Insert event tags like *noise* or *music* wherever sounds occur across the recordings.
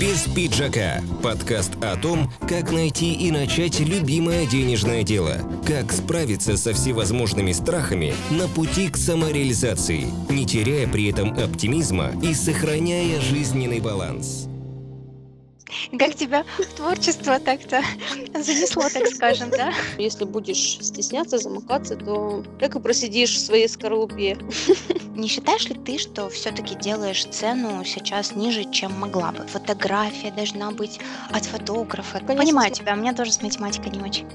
Без пиджака. Подкаст о том, как найти и начать любимое денежное дело. Как справиться со всевозможными страхами на пути к самореализации, не теряя при этом оптимизма и сохраняя жизненный баланс. *laughs* Как тебя в творчество так-то *laughs* занесло, так скажем, да? *laughs* Если будешь стесняться, замыкаться, то так и просидишь в своей скорлупе. Не считаешь ли ты, что все-таки делаешь цену сейчас ниже, чем могла бы? Фотография должна быть от фотографа. Конечно. Понимаю тебя, у меня тоже с математикой не очень.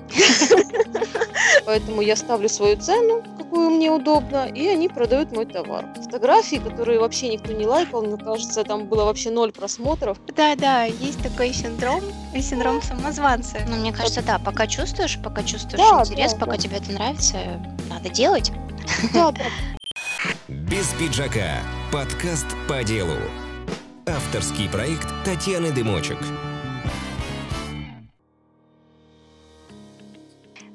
Поэтому я ставлю свою цену, какую мне удобно, и они продают мой товар. Фотографии, которые вообще никто не лайкал, мне кажется, там было вообще ноль просмотров. Да-да, есть такой синдром, синдром самозванца. Ну, мне кажется, да, пока чувствуешь, пока чувствуешь Да, интерес, да, пока да. тебе это нравится, надо делать. Да, *laughs* да. Без пиджака. Подкаст по делу. Авторский проект Татьяны Дымочек.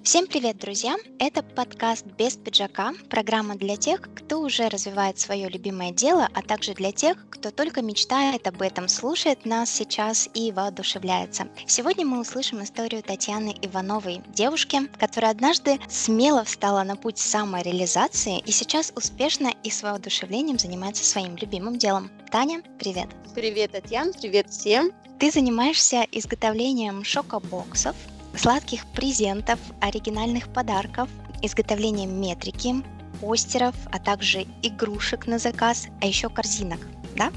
Всем привет, друзья! Это подкаст «Без пиджака», программа для тех, кто уже развивает свое любимое дело, а также для тех, кто только мечтает об этом, слушает нас сейчас и воодушевляется. Сегодня мы услышим историю Татьяны Ивановой, девушки, которая однажды смело встала на путь самореализации и сейчас успешно и с воодушевлением занимается своим любимым делом. Таня, привет! Привет, Татьяна, привет всем. Ты занимаешься изготовлением шокобоксов, сладких презентов, оригинальных подарков, изготовлением метрики, постеров, а также игрушек на заказ, а еще корзинок. Да?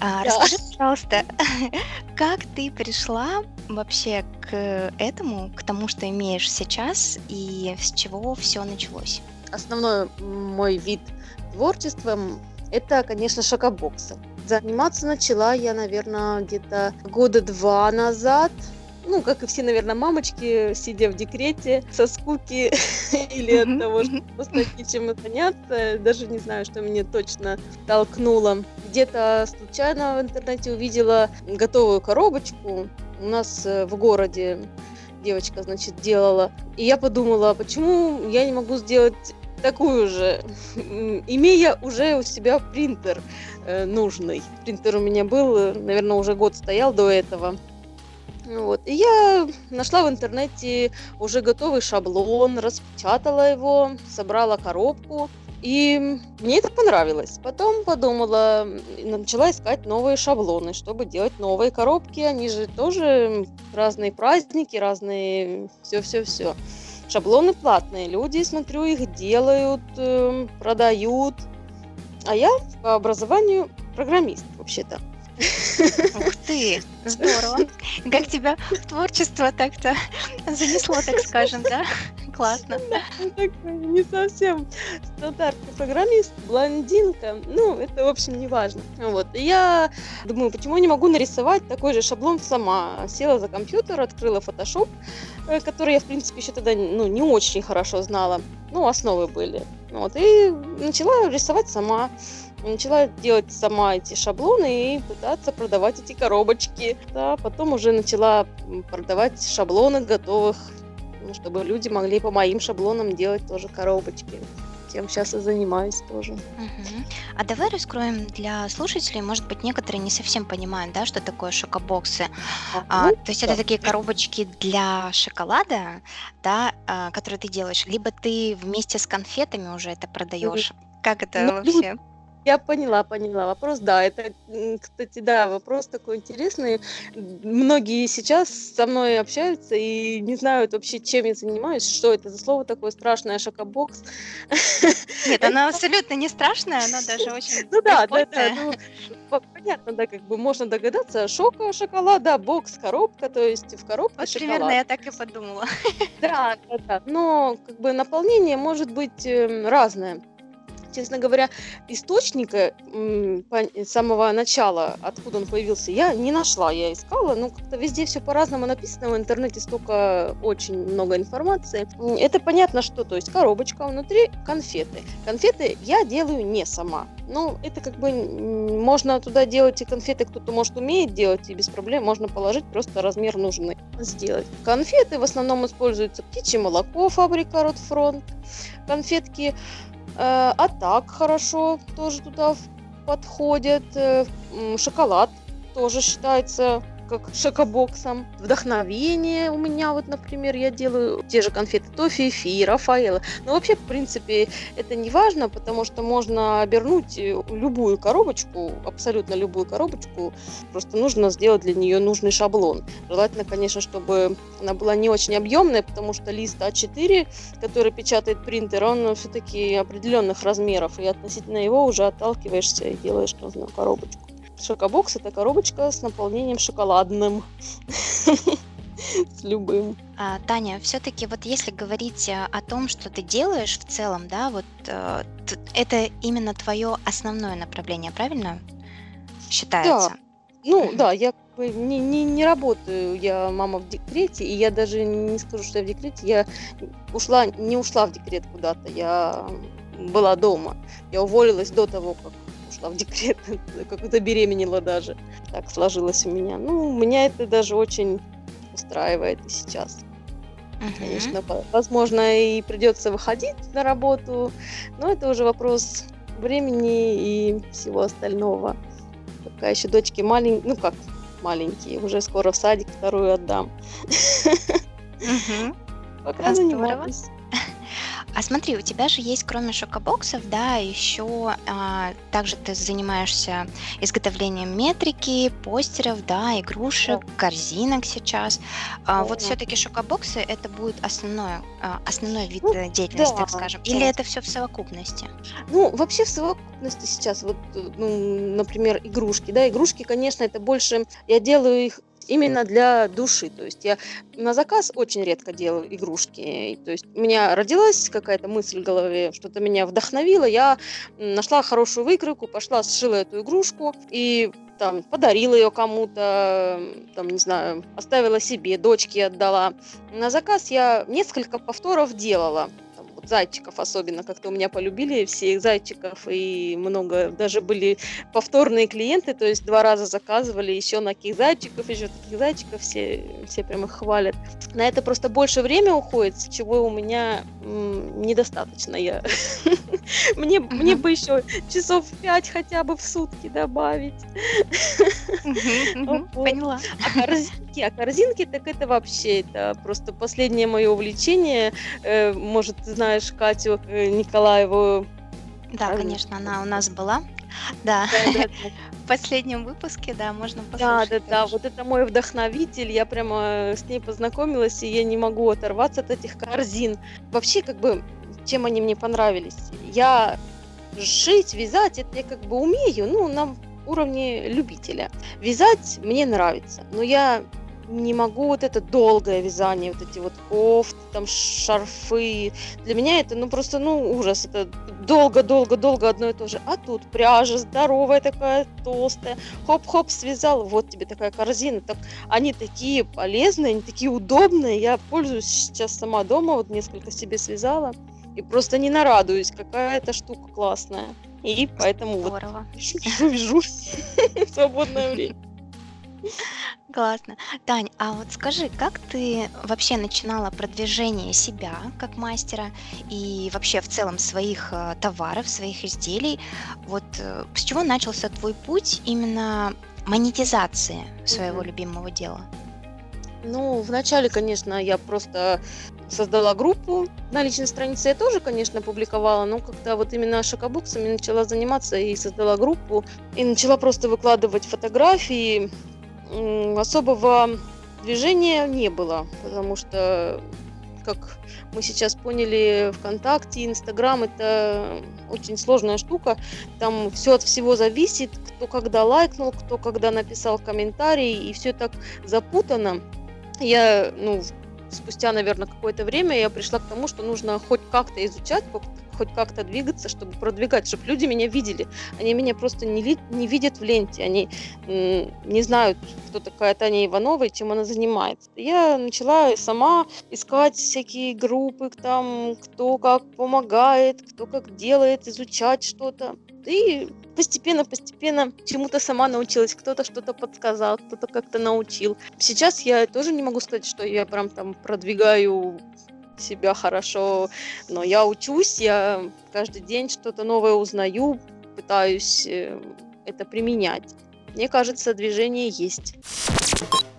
А, Да. Расскажи, *laughs* пожалуйста, *laughs* как ты пришла вообще к этому, к тому, что имеешь сейчас, и с чего все началось? Основной мой вид творчества это, конечно, шокобоксы. Заниматься начала я, наверное, где-то года два назад. Ну, как и все, наверное, мамочки, сидя в декрете, со скуки *laughs* или от того, что просто нечем заняться. Даже не знаю, что меня точно толкнуло. Где-то случайно в интернете увидела готовую коробочку. У нас э, в городе девочка, значит, делала. И я подумала, а почему я не могу сделать такую же, *laughs* имея уже у себя принтер э, нужный. Принтер у меня был, э, наверное, уже год стоял до этого. Вот. И я нашла в интернете уже готовый шаблон, распечатала его, собрала коробку. И мне это понравилось. Потом подумала, начала искать новые шаблоны, чтобы делать новые коробки. Они же тоже разные праздники, разные все-все-все. Шаблоны платные. Люди, смотрю, их делают, эм, продают. А я по образованию программист, вообще-то. Ух ты, здорово! Как тебя в творчество так-то занесло, так скажем, да? Классно. Не совсем стандартный программист, блондинка. Ну, это, в общем, не важно. Вот. И я думаю, почему я не могу нарисовать такой же шаблон сама? Села за компьютер, открыла Photoshop, э, который я, в принципе, еще тогда ну, не очень хорошо знала. Ну, основы были. Вот. И начала рисовать сама. Начала делать сама эти шаблоны и пытаться продавать эти коробочки. Да, потом уже начала продавать шаблоны готовых ну, чтобы люди могли по моим шаблонам делать тоже коробочки. Тем сейчас и занимаюсь тоже. Мгм. А давай раскроем для слушателей, может быть, некоторые не совсем понимают, да, что такое шокобоксы. А, Ну, то есть это такие коробочки для шоколада, да, а, которые ты делаешь, либо ты вместе с конфетами уже это продаешь. Как это Ну, вообще? Я поняла, поняла. Вопрос, да, это, кстати, да, вопрос такой интересный. Многие сейчас со мной общаются и не знают вообще, чем я занимаюсь, что это за слово такое страшное, шокобокс. Нет, *laughs* она абсолютно не страшная, она даже очень Ну да, да, да, ну, по- понятно, да, как бы можно догадаться, шока, шоколада, бокс, коробка, то есть в коробке Вот шоколад. примерно я так и подумала. Да, да, да. Но как бы наполнение может быть эм, разное. Честно говоря, источника с самого начала, откуда он появился, я не нашла. Я искала, ну как-то везде все по-разному написано. В интернете столько очень много информации. Это понятно, что, то есть коробочка, внутри конфеты. Конфеты я делаю не сама. Ну, это как бы можно туда делать и конфеты, кто-то может умеет делать, и без проблем можно положить, просто размер нужный сделать. Конфеты в основном используются птичье молоко, фабрика Ротфронт, конфетки э, а так хорошо тоже туда подходят, э, шоколад тоже считается как шокобоксом. Вдохновение у меня, вот, например, я делаю те же конфеты Тофи, Фи, Рафаэла. Но вообще, в принципе, это не важно, потому что можно обернуть э, любую коробочку, абсолютно любую коробочку, просто нужно сделать для нее нужный шаблон. Желательно, конечно, чтобы она была не очень объемная, потому что лист А4, который печатает принтер, он все-таки определенных размеров, и относительно его уже отталкиваешься и делаешь нужную коробочку. Шокобокс это коробочка с наполнением шоколадным. *laughs* С любым. А, Таня, все-таки вот если говорить э, о том, что ты делаешь в целом, да, вот э, это именно твое основное направление, правильно? Считается. Да. Ну да, я не, не, не работаю, я мама в декрете, и я даже не скажу, что я в декрете, я ушла, не ушла в декрет куда-то, я была дома. Я уволилась до того, как ушла в декрет, *laughs* как-то беременела даже. Так сложилось у меня. Ну, меня это даже очень устраивает и сейчас. Uh-huh. Конечно, возможно, и придется выходить на работу, но это уже вопрос времени и всего остального. Пока еще дочки маленькие, ну как маленькие, уже скоро в садик вторую отдам. *laughs* Пока занимаюсь. А смотри, у тебя же есть, кроме шокобоксов, да, еще а, также ты занимаешься изготовлением метрики, постеров, да, игрушек, да. корзинок сейчас. А, да. Вот все-таки шокобоксы это будет основное, а, основной вид ну, деятельности, да, так скажем, да. или это все в совокупности? Ну, вообще в совокупности сейчас, вот, ну, например, игрушки, да, игрушки, конечно, это больше, я делаю их именно для души. То есть я на заказ очень редко делаю игрушки. То есть у меня родилась какая-то мысль в голове, что-то меня вдохновило, я нашла хорошую выкройку, пошла, сшила эту игрушку и там подарила ее кому-то, там, не знаю, оставила себе, дочке отдала. На заказ я несколько повторов делала зайчиков особенно, как-то у меня полюбили всех зайчиков, и много, даже были повторные клиенты, то есть два раза заказывали еще на каких зайчиков, еще таких зайчиков, все, все прямо хвалят. На это просто больше время уходит, чего у меня м, недостаточно. Я *laughs* мне, мне бы еще часов пять хотя бы в сутки добавить. Поняла. А корзинки, а корзинки, так это вообще, это просто последнее мое увлечение. Э, может, знаешь, знаешь Катю э, Николаеву? Да, конечно, она у нас была. Да, *laughs* в последнем выпуске, да, можно послушать. Да, да, да, вот это мой вдохновитель, я прямо с ней познакомилась, и я не могу оторваться от этих корзин. Вообще, как бы, чем они мне понравились? Я шить, вязать, это я как бы умею, ну, на уровне любителя. Вязать мне нравится, но я не могу вот это долгое вязание, вот эти вот кофты, там шарфы. Для меня это, ну, просто, ну, ужас. Это долго-долго-долго одно и то же. А тут пряжа здоровая такая, толстая. Хоп-хоп, связал, вот тебе такая корзина. Так, они такие полезные, они такие удобные. Я пользуюсь сейчас сама дома, вот несколько себе связала. И просто не нарадуюсь, какая эта штука классная. И поэтому Здорово. вот вяжу, вяжу в свободное время. Классно. Тань, а вот скажи, как ты вообще начинала продвижение себя как мастера и вообще в целом своих э, товаров, своих изделий? Вот э, с чего начался твой путь именно монетизации своего Мгм. любимого дела? Ну, вначале, конечно, я просто создала группу на личной странице. Я тоже, конечно, публиковала, но когда вот именно шокобоксами начала заниматься и создала группу, и начала просто выкладывать фотографии, особого движения не было, потому что, как мы сейчас поняли, ВКонтакте, Инстаграм это очень сложная штука. Там все от всего зависит, кто когда лайкнул, кто когда написал комментарий, и все так запутано. Я, ну, спустя, наверное, какое-то время я пришла к тому, что нужно хоть как-то изучать, хоть как-то двигаться, чтобы продвигать, чтобы люди меня видели. Они меня просто не, ли, не видят в ленте, они не знают, кто такая Таня Иванова и чем она занимается. Я начала сама искать всякие группы, там, кто как помогает, кто как делает, изучать что-то. И постепенно-постепенно чему-то сама научилась, кто-то что-то подсказал, кто-то как-то научил. Сейчас я тоже не могу сказать, что я прям там продвигаю себя хорошо, но я учусь, я каждый день что-то новое узнаю, пытаюсь э, это применять. мне кажется, движение есть.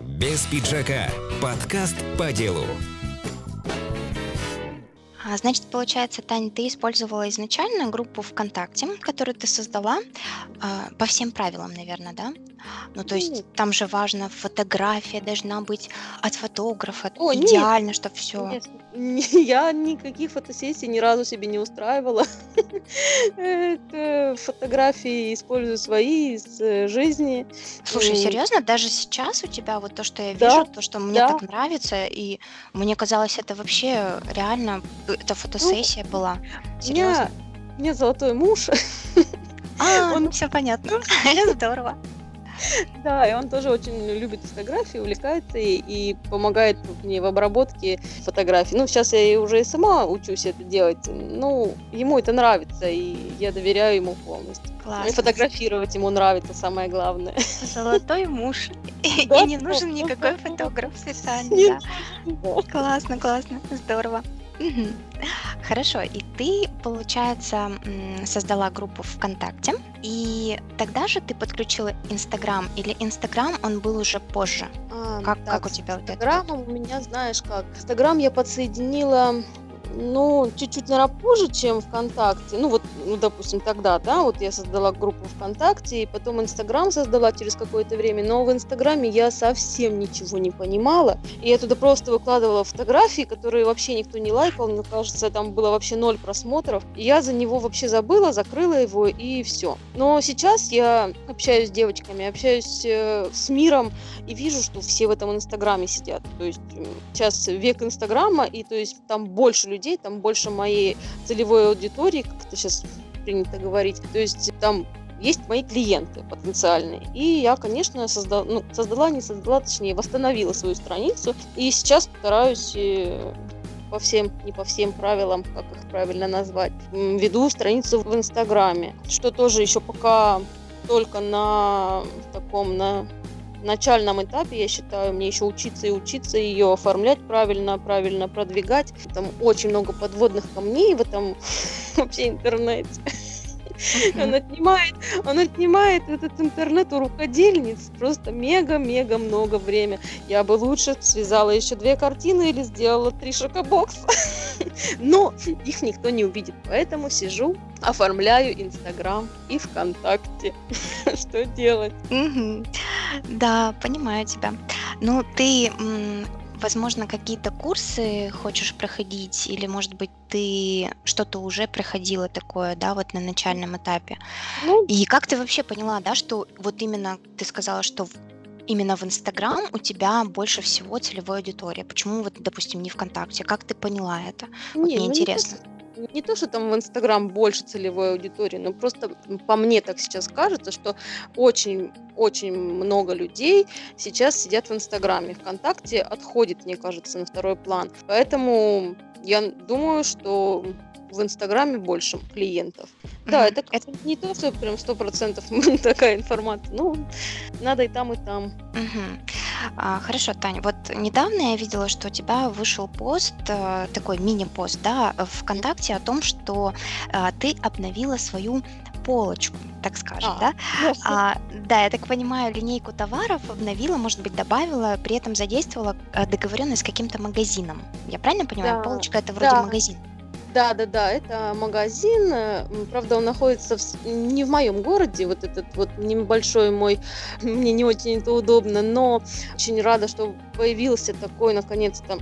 Без пиджака. Подкаст по делу. А, значит, получается, Таня, ты использовала изначально группу ВКонтакте, которую ты создала а, по всем правилам, наверное, да? Ну, то есть там же важно, фотография должна быть от фотографа, О, нет. идеально, чтобы все. Нет, не- я никаких фотосессий ни разу себе не устраивала. *laughs* Фотографии использую свои из э, жизни. Слушай, М, серьезно, даже сейчас у тебя вот то, что я вижу, то, что мне так нравится, и мне казалось, это вообще реально, э, это фотосессия была. У Серьезно. меня, у меня золотой муж, А, *laughs* он- ну все понятно. *laughs* *laughs* Здорово. да, и он тоже очень любит фотографии, увлекается и, и помогает мне в обработке фотографий. Ну, сейчас я и уже и сама учусь это делать. Ну, ему это нравится, и я доверяю ему полностью. И Классно. фотографировать ему нравится, самое главное. Золотой муж. И Да, не нужен да, никакой фотограф, да. Классно, классно, здорово. Мгм. Хорошо, и ты, получается, м, создала группу ВКонтакте, и тогда же ты подключила Инстаграм, или Инстаграм, он был уже позже? А, Как, так, как у тебя вот это? Инстаграмом у меня, знаешь как, Инстаграм я подсоединила, ну, чуть-чуть, наверное, позже, чем ВКонтакте. Ну, вот, ну, допустим, тогда, да, вот я создала группу ВКонтакте, и потом Инстаграм создала через какое-то время, но в Инстаграме я совсем ничего не понимала, и я туда просто выкладывала фотографии, которые вообще никто не лайкал, мне кажется, там было вообще ноль просмотров, и я за него вообще забыла, закрыла его, и все. Но сейчас я общаюсь с девочками, общаюсь э, с миром, и вижу, что все в этом Инстаграме сидят. То есть сейчас век Инстаграма, и то есть там больше людей, там больше моей целевой аудитории, как это сейчас принято говорить. То есть там есть мои клиенты потенциальные. И я, конечно, создала, ну, создала, не создала, точнее, восстановила свою страницу. И сейчас стараюсь э, по всем, не по всем правилам, как их правильно назвать, веду страницу в Инстаграме, что тоже еще пока только на таком, на начальном этапе, я считаю, мне еще учиться и учиться ее оформлять правильно, правильно продвигать. Там очень много подводных камней в этом *laughs* вообще интернете. *laughs* Он отнимает, он отнимает этот интернет у рукодельниц просто мега-мега много время. Я бы лучше связала еще две картины или сделала три шокобокса. *laughs* Но их никто не увидит, поэтому сижу, оформляю Инстаграм и ВКонтакте. Что делать? Да, понимаю тебя. Ну, ты, возможно, какие-то курсы хочешь проходить, или, может быть, ты что-то уже проходила такое, да, вот на начальном этапе. Ну, И как ты вообще поняла, да, что вот именно ты сказала, что именно в Инстаграм у тебя больше всего целевой аудитории? Почему вот, допустим, не ВКонтакте? Как ты поняла это? Вот не, мне ну, интересно. Не то, что там в Инстаграм больше целевой аудитории, но просто по мне так сейчас кажется, что очень-очень много людей сейчас сидят в Инстаграме. ВКонтакте отходит, мне кажется, на второй план. Поэтому я думаю, что в Инстаграме больше клиентов. Да, Мгм. это как-то не то, что прям сто процентов *laughs* такая информация. Ну, надо и там, и там. Мгм. А, хорошо, Таня, вот недавно я видела, что у тебя вышел пост, э, такой мини-пост, да, ВКонтакте о том, что а, ты обновила свою полочку, так скажем, А, да? Да, А, да, я так понимаю, линейку товаров обновила, может быть, добавила, при этом задействовала э, договоренность с каким-то магазином. Я правильно понимаю? Да, Полочка это вроде да. магазин. Да, да, да, это магазин. э, Правда, он находится в не в моем городе, вот этот вот небольшой мой, *laughs* мне не очень это удобно, но очень рада, что появился такой, наконец-то,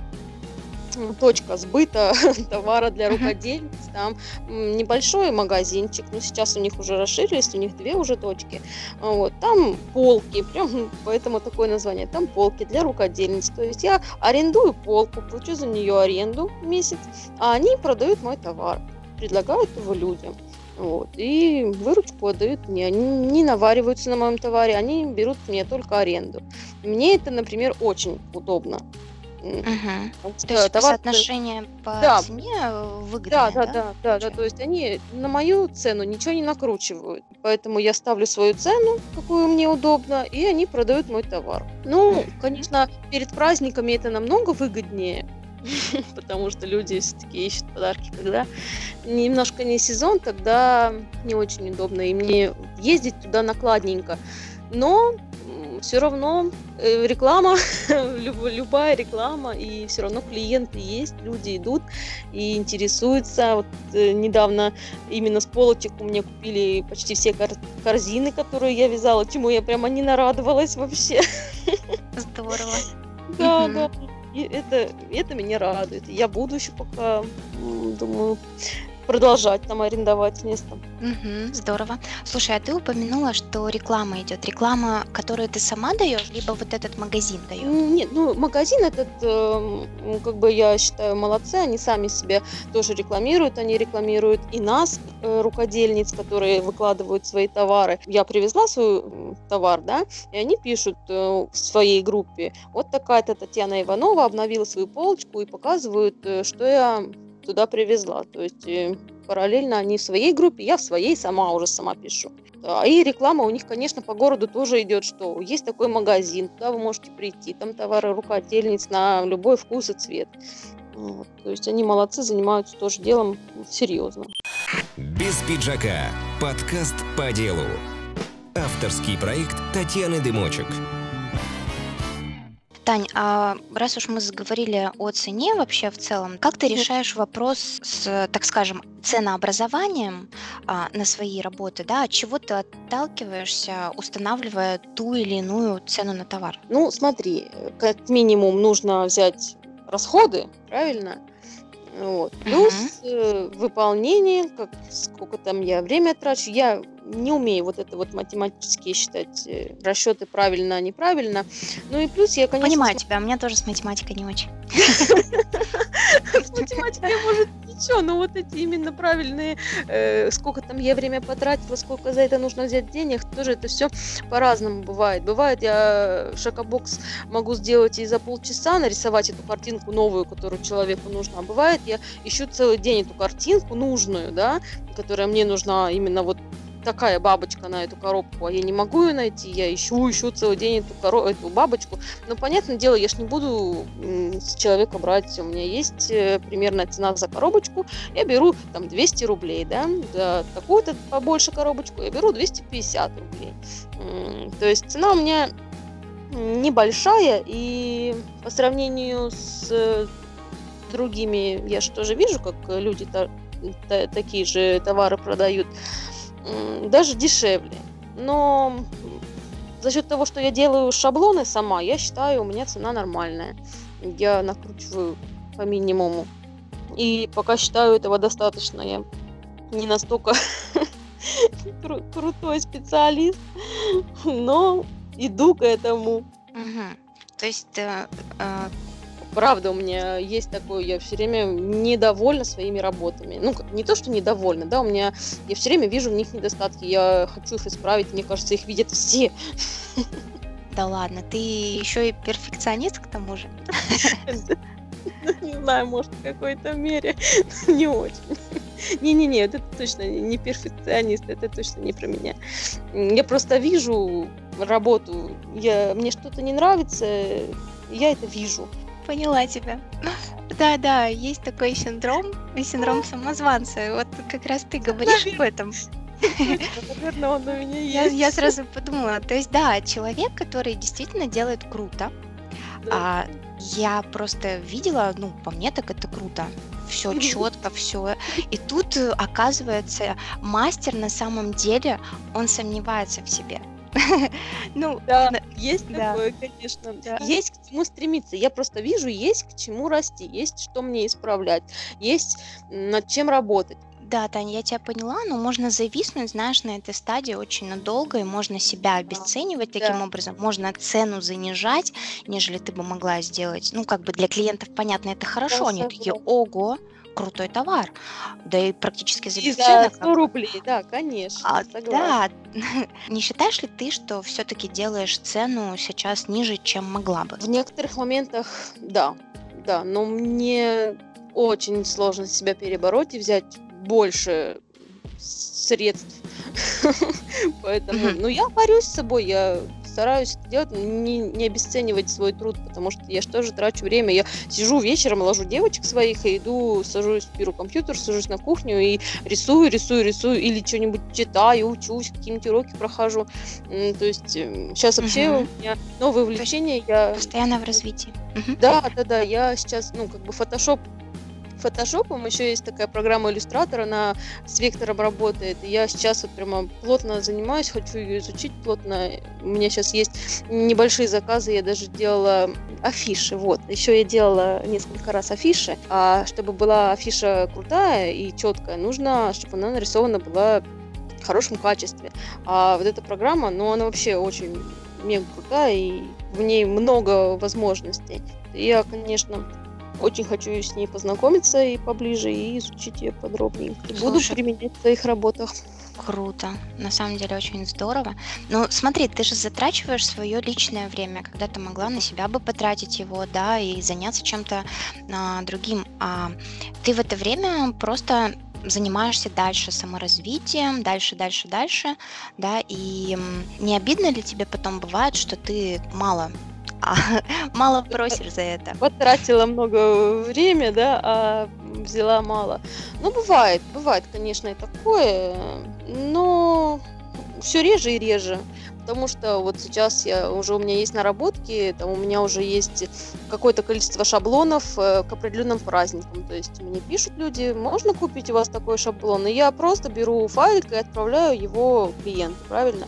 точка сбыта *laughs* товара для рукодельниц. Там небольшой магазинчик, но сейчас у них уже расширились, у них две уже точки. А Вот, там полки, прям поэтому такое название, там полки для рукодельниц. То есть я арендую полку, плачу за нее аренду месяц, а они продают мой товар, предлагают его людям. Вот, и выручку отдают мне. Они не навариваются на моем товаре, они берут мне только аренду. Мне это, например, очень удобно. Потому То есть товар- соотношение по Да. цене э, Да, выгодное, да, да, да, да, получается? То есть они на мою цену ничего не накручивают. Поэтому я ставлю свою цену, какую мне удобно, и они продают мой товар. Ну, конечно, перед праздниками это намного выгоднее, *laughs* потому что люди все-таки ищут подарки, когда немножко не сезон, тогда не очень удобно. И мне ездить туда накладненько. Но все равно э, реклама, *laughs* любая реклама, и все равно клиенты есть, люди идут и интересуются. Вот э, недавно именно с полочек у меня купили почти все корзины, которые я вязала, чему я прямо не нарадовалась вообще. *laughs* Здорово. Да, да. И это, это меня радует. Я буду еще пока, думаю, продолжать там арендовать место. Угу, здорово. Слушай, а ты упомянула, что реклама идет. Реклама, которую ты сама даешь, либо вот этот магазин дает? Нет, ну магазин этот, э, как бы я считаю, молодцы, они сами себя тоже рекламируют, они рекламируют и нас, э, рукодельниц, которые выкладывают свои товары. Я привезла свой товар, да, и они пишут э, в своей группе, вот такая-то Татьяна Иванова обновила свою полочку и показывают, э, что я туда привезла. То есть э, параллельно они в своей группе, я в своей сама уже сама пишу. Да, и реклама у них, конечно, по городу тоже идет, что есть такой магазин, туда вы можете прийти, там товары рукодельниц на любой вкус и цвет. Вот. То есть они молодцы, занимаются тоже делом серьезно. Без пиджака. Подкаст по делу. Авторский проект Татьяны Дымочек. Тань, а раз уж мы заговорили о цене вообще в целом, как ты решаешь вопрос с, так скажем, ценообразованием а, на свои работы, да, от чего ты отталкиваешься, устанавливая ту или иную цену на товар? Ну, смотри, как минимум нужно взять расходы, правильно? Вот. Плюс uh-huh. э, выполнение, как, сколько там я время трачу. Я не умею вот это вот математически считать э, расчеты правильно, неправильно. Ну и плюс я, конечно... Понимаю тебя, у меня тоже с математикой не очень. *laughs* С математикой, может, ничего, но вот эти именно правильные, э, сколько там я время потратила, сколько за это нужно взять денег, тоже это все по-разному бывает. Бывает, я шокобокс могу сделать и за полчаса нарисовать эту картинку новую, которую человеку нужна. А бывает, я ищу целый день эту картинку нужную, да, которая мне нужна именно вот такая бабочка на эту коробку, а я не могу ее найти, я ищу, ищу целый день эту, коро... эту бабочку. Но, понятное дело, я ж не буду с человека брать, у меня есть э, примерная цена за коробочку, я беру там 200 рублей, да, за такую-то побольше коробочку я беру 250 рублей. То есть цена у меня небольшая, и по сравнению с другими, я же тоже вижу, как люди такие же товары продают, даже дешевле. Но за счет того, что я делаю шаблоны сама, я считаю, у меня цена нормальная. Я накручиваю по минимуму. И пока считаю этого достаточно. Я не настолько *laughs* крутой специалист, но иду к этому. То есть э, э, Правда, у меня есть такое, я все время недовольна своими работами. Ну, не то, что недовольна, да, у меня, я все время вижу в них недостатки, я хочу их исправить, мне кажется, их видят все. Да ладно, ты еще и перфекционист к тому же. *laughs* Не знаю, может, в какой-то мере, *laughs* не очень. Не-не-не, это точно не перфекционист, это точно не про меня. Я просто вижу работу, я, мне что-то не нравится, я это вижу. Поняла тебя. Да, да, есть такой синдром, синдром самозванца. Вот как раз ты говоришь об этом. Наверное, он у меня есть. Я, я сразу подумала, то есть да, человек, который действительно делает круто, да. а я просто видела, ну, по мне так это круто. Все *laughs* четко, все. И тут, оказывается, мастер на самом деле, он сомневается в себе. *laughs* Ну, да, есть такое, конечно. Есть к чему стремиться. Я просто вижу, есть к чему расти, есть что мне исправлять, есть над чем работать. Да, Таня, я тебя поняла, но можно зависнуть, знаешь, на этой стадии очень надолго, и можно себя обесценивать таким да. образом, можно цену занижать, нежели ты бы могла сделать. Ну, как бы для клиентов, понятно, это хорошо, они такие, ого, крутой товар. Да и практически за бесценок. За 100 рублей, да, конечно. А, да. *laughs* Не считаешь ли ты, что все-таки делаешь цену сейчас ниже, чем могла бы? В некоторых моментах, да. Да, но мне очень сложно себя перебороть и взять больше средств. *laughs* Поэтому, ну, я борюсь с собой, я стараюсь это делать, не, не обесценивать свой труд, потому что я же тоже трачу время. Я сижу вечером, ложу девочек своих и иду, сажусь, беру компьютер, сажусь на кухню и рисую, рисую, рисую, или что-нибудь читаю, учусь, какие-нибудь уроки прохожу. То есть сейчас эм, вообще угу. у меня новые увлечения. Я... Постоянно в развитии. Да, да, да. Я сейчас, ну, как бы фотошоп фотошопом, еще есть такая программа иллюстратор, она с вектором работает. Я сейчас вот прямо плотно занимаюсь, хочу ее изучить плотно. У меня сейчас есть небольшие заказы, я даже делала афиши, вот. Еще я делала несколько раз афиши, а чтобы была афиша крутая и четкая, нужно, чтобы она нарисована была в хорошем качестве. А вот эта программа, ну, она вообще очень мега крутая, и в ней много возможностей. Я, конечно, очень хочу с ней познакомиться и поближе, и изучить ее подробнее. И буду применять в своих работах. Круто. На самом деле очень здорово. Ну, смотри, ты же затрачиваешь свое личное время, когда ты могла на себя бы потратить его, да, и заняться чем-то а, другим. А ты в это время просто занимаешься дальше саморазвитием, дальше, дальше, дальше, да, и не обидно ли тебе потом бывает, что ты мало а *laughs* мало просишь за это. Потратила много времени, да, а взяла мало. Ну, бывает, бывает, конечно, и такое, но все реже и реже. Потому что вот сейчас я уже у меня есть наработки, там у меня уже есть какое-то количество шаблонов э, к определенным праздникам. То есть мне пишут люди, можно купить у вас такой шаблон? И я просто беру файлик и отправляю его клиенту, правильно?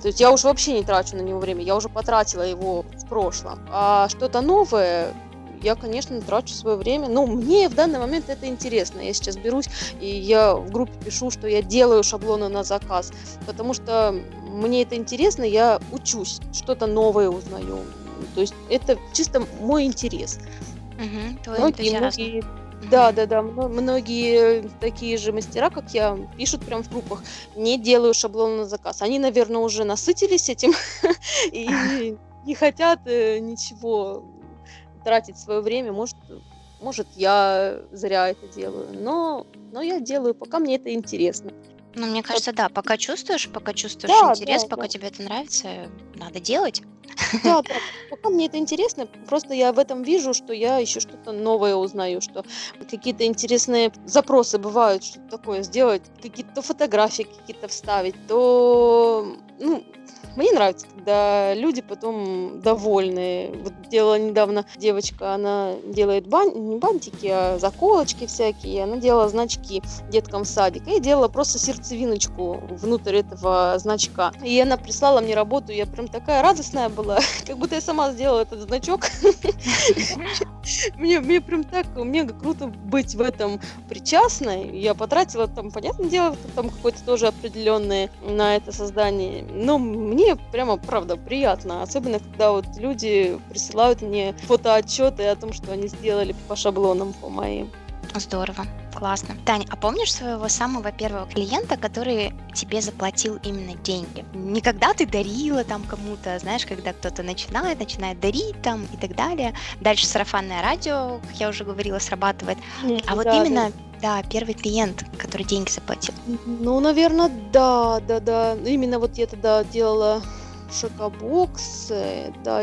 То есть я уже вообще не трачу на него время, я уже потратила его в прошлом. А что-то новое, я, конечно, трачу свое время. Но мне в данный момент это интересно. Я сейчас берусь, и я в группе пишу, что я делаю шаблоны на заказ. Потому что мне это интересно, я учусь, что-то новое узнаю. То есть это чисто мой интерес. Угу, многие, многие да, да, да. Многие такие же мастера, как я, пишут прям в группах, не делаю шаблон на заказ. Они, наверное, уже насытились этим *laughs* и не хотят э, ничего тратить свое время. Может, может, я зря это делаю. Но, но я делаю, пока мне это интересно. Ну, мне кажется, да, пока чувствуешь, пока чувствуешь да, интерес, да, пока да. тебе это нравится, надо делать. Да, *laughs* да, пока мне это интересно, просто я в этом вижу, что я еще что-то новое узнаю, что какие-то интересные запросы бывают, что такое сделать, какие-то фотографии какие-то вставить, то, ну, мне нравится, когда люди потом довольны. Вот делала недавно девочка, она делает бан... не бантики, а заколочки всякие. Она делала значки деткам в садик. И делала просто сердцевиночку внутрь этого значка. И она прислала мне работу, я прям такая радостная была, *laughs* как будто я сама сделала этот значок. *laughs* Мне, прям так, мне круто быть в этом причастной. Я потратила там, понятное дело, там какое-то тоже определенное на это создание. Но мне прямо, правда, приятно. Особенно, когда вот люди присылают мне фотоотчеты о том, что они сделали по шаблонам по моим. Здорово, классно. Таня, а помнишь своего самого первого клиента, который тебе заплатил именно деньги? Никогда ты дарила там кому-то, знаешь, когда кто-то начинает, начинает дарить там и так далее. Дальше сарафанное радио, как я уже говорила, срабатывает. Нет, а вот да, именно да. да, первый клиент, который деньги заплатил. Ну, наверное, да, да, да. Именно вот я тогда делала шокобокс, да,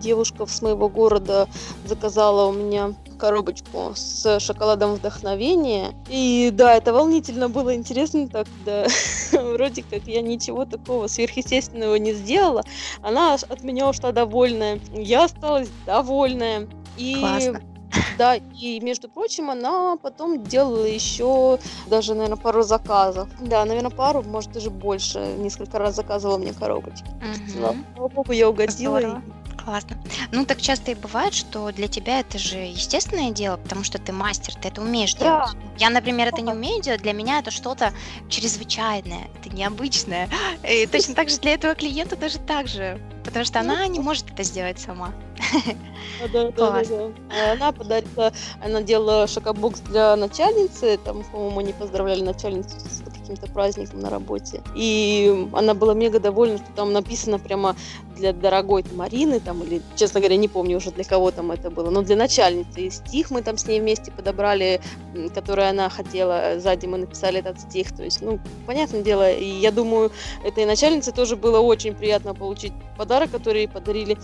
девушка с моего города заказала у меня коробочку с шоколадом вдохновения. И да, это волнительно было интересно так, да. *laughs* Вроде как я ничего такого сверхъестественного не сделала. Она от меня ушла довольная. Я осталась довольная. И Классно. Да, и между прочим, она потом делала еще даже, наверное, пару заказов. Да, наверное, пару, может, даже больше. Несколько раз заказывала мне коробочки. Угу. Слава богу, я угодила. Здорово. Классно. Ну, так часто и бывает, что для тебя это же естественное дело, потому что ты мастер, ты это умеешь да. делать. Я, например, это не умею делать, для меня это что-то чрезвычайное, это необычное. И точно так же для этого клиента даже так же, потому что она не может это сделать сама. Да, да, да, да. Она подарила, она делала шокобокс для начальницы, там, по-моему, они поздравляли начальницу с каким-то праздником на работе. И она была мега довольна, что там написано прямо для дорогой Марины, там, или, честно говоря, не помню уже для кого там это было, но для начальницы. И стих мы там с ней вместе подобрали, который она хотела, сзади мы написали этот стих. То есть, ну, понятное дело, и я думаю, этой начальнице тоже было очень приятно получить подарок, который подарили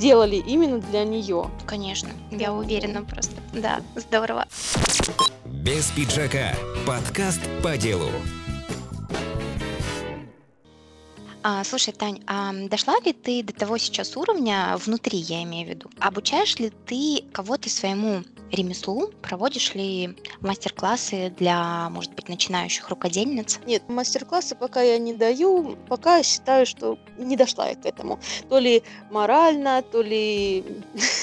сделали именно для нее. Конечно, я уверена просто. Да, здорово. Без пиджака. Подкаст по делу. А, слушай, Тань, а дошла ли ты до того сейчас уровня, внутри я имею в виду, обучаешь ли ты кого-то своему ремеслу, проводишь ли мастер-классы для, может быть, начинающих рукодельниц? Нет, мастер-классы пока я не даю, пока считаю, что не дошла я к этому. То ли морально, то ли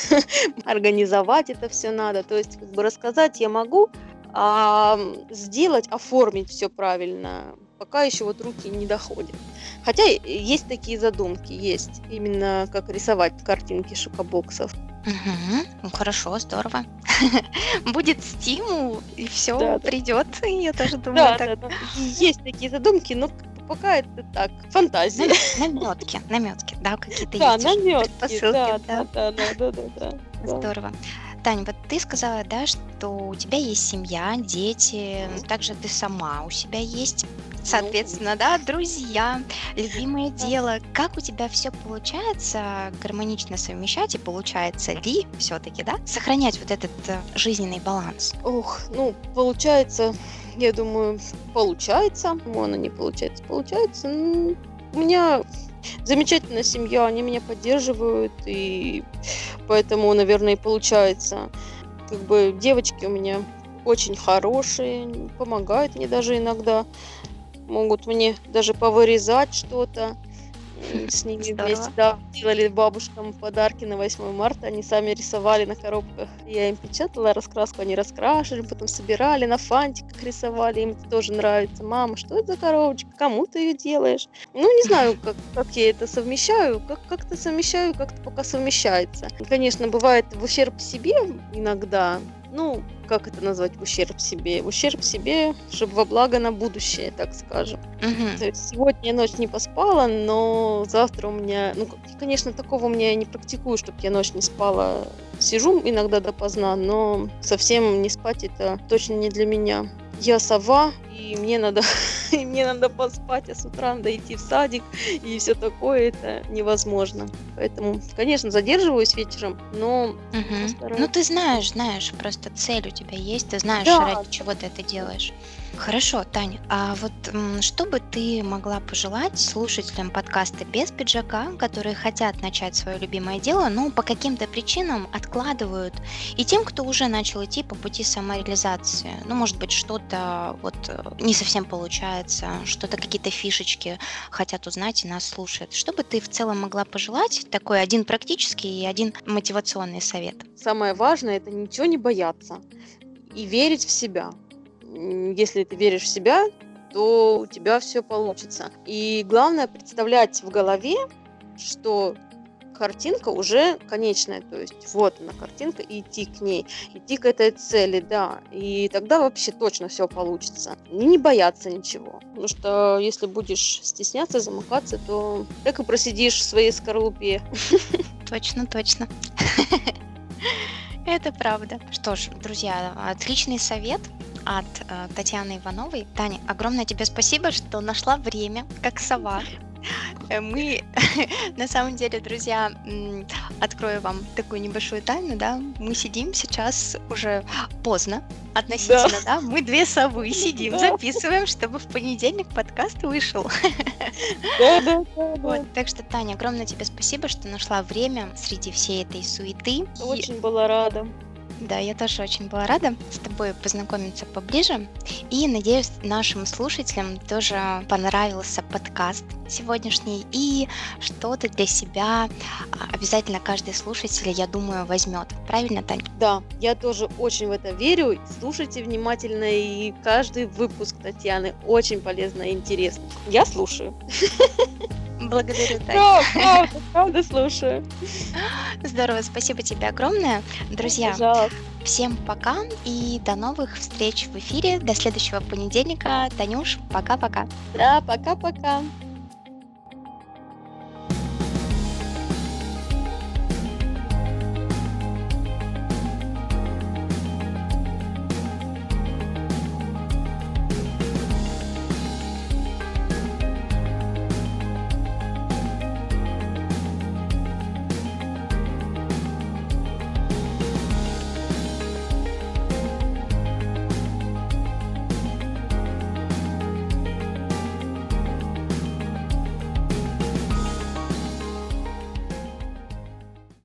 *laughs* организовать это все надо. То есть, как бы рассказать я могу, а сделать, оформить все правильно пока еще вот руки не доходят. Хотя есть такие задумки, есть именно как рисовать картинки шокобоксов. Угу. Ну хорошо, здорово. *laughs* Будет стимул, и все да, придет, да. я тоже *laughs* думаю. Да, так. да, да. Есть такие задумки, но пока это так, фантазия. Наметки, наметки, да, какие-то да, есть наметки, да, да, да, да, да, да, да. Здорово. Тань, вот ты сказала, да, что у тебя есть семья, дети, также ты сама у себя есть. Соответственно, да, друзья, любимое дело. Как у тебя все получается гармонично совмещать и получается ли все-таки, да, сохранять вот этот э, жизненный баланс? Ох, ну, получается, я думаю, получается. Она не получается, получается. Ну, у меня замечательная семья, они меня поддерживают, и поэтому, наверное, и получается. Как бы девочки у меня очень хорошие, помогают мне даже иногда, могут мне даже повырезать что-то с ними Здорово. вместе, да, делали бабушкам подарки на 8 марта, они сами рисовали на коробках. Я им печатала раскраску, они раскрашивали, потом собирали, на фантиках рисовали, им это тоже нравится. Мама, что это за коробочка, кому ты ее делаешь? Ну, не знаю, как, как я это совмещаю, как, как-то совмещаю, как-то пока совмещается. Конечно, бывает в ущерб себе иногда, ну, как это назвать, в ущерб себе? В ущерб себе, чтобы во благо на будущее, так скажем. Угу. То есть сегодня я ночь не поспала, но завтра у меня, ну, конечно, такого у меня я не практикую, чтобы я ночь не спала. Сижу иногда допоздна, но совсем не спать это точно не для меня я сова, и мне надо, *laughs* и мне надо поспать, а с утра надо идти в садик, и все такое, это невозможно. Поэтому, конечно, задерживаюсь вечером, но... Угу. Ну, ты знаешь, знаешь, просто цель у тебя есть, ты знаешь, да. ради чего ты это делаешь. Хорошо, Таня, а вот что бы ты могла пожелать слушателям подкаста без пиджака, которые хотят начать свое любимое дело, но по каким-то причинам откладывают, и тем, кто уже начал идти по пути самореализации, ну, может быть, что-то вот э, не совсем получается, что-то какие-то фишечки хотят узнать и нас слушают. Что бы ты в целом могла пожелать? Такой один практический и один мотивационный совет. Самое важное это ничего не бояться и верить в себя если ты веришь в себя, то у тебя все получится. И главное представлять в голове, что картинка уже конечная, то есть вот она картинка, и идти к ней, идти к этой цели, да, и тогда вообще точно все получится. И не бояться ничего, потому что если будешь стесняться, замыкаться, то так и просидишь в своей скорлупе. *laughs* Точно, точно. *laughs* Это правда. Что ж, друзья, отличный совет от э, Татьяны Ивановой. Таня, огромное тебе спасибо, что нашла время, как сова. *laughs* Э, мы, *laughs* на самом деле, друзья, открою вам такую небольшую тайну, да, мы сидим сейчас уже поздно, относительно, да, да? мы две совы *laughs* сидим, да. записываем, чтобы в понедельник подкаст вышел. Да, да, да, вот, так что, Таня, огромное тебе спасибо, что нашла время среди всей этой суеты. Очень и... была рада. Да, я тоже очень была рада с тобой познакомиться поближе. И надеюсь, нашим слушателям тоже понравился подкаст сегодняшний. И что-то для себя а, обязательно каждый слушатель, я думаю, возьмет. Правильно, Тань? Да, я тоже очень в это верю. Слушайте внимательно, и каждый выпуск Татьяны очень полезно и интересно. Я слушаю. *laughs* Благодарю, Таня. Да, правда, правда слушаю. Здорово, спасибо тебе огромное. Друзья, Пожалуйста. всем пока и до новых встреч в эфире. До следующего понедельника. Танюш, пока-пока. Да, пока-пока.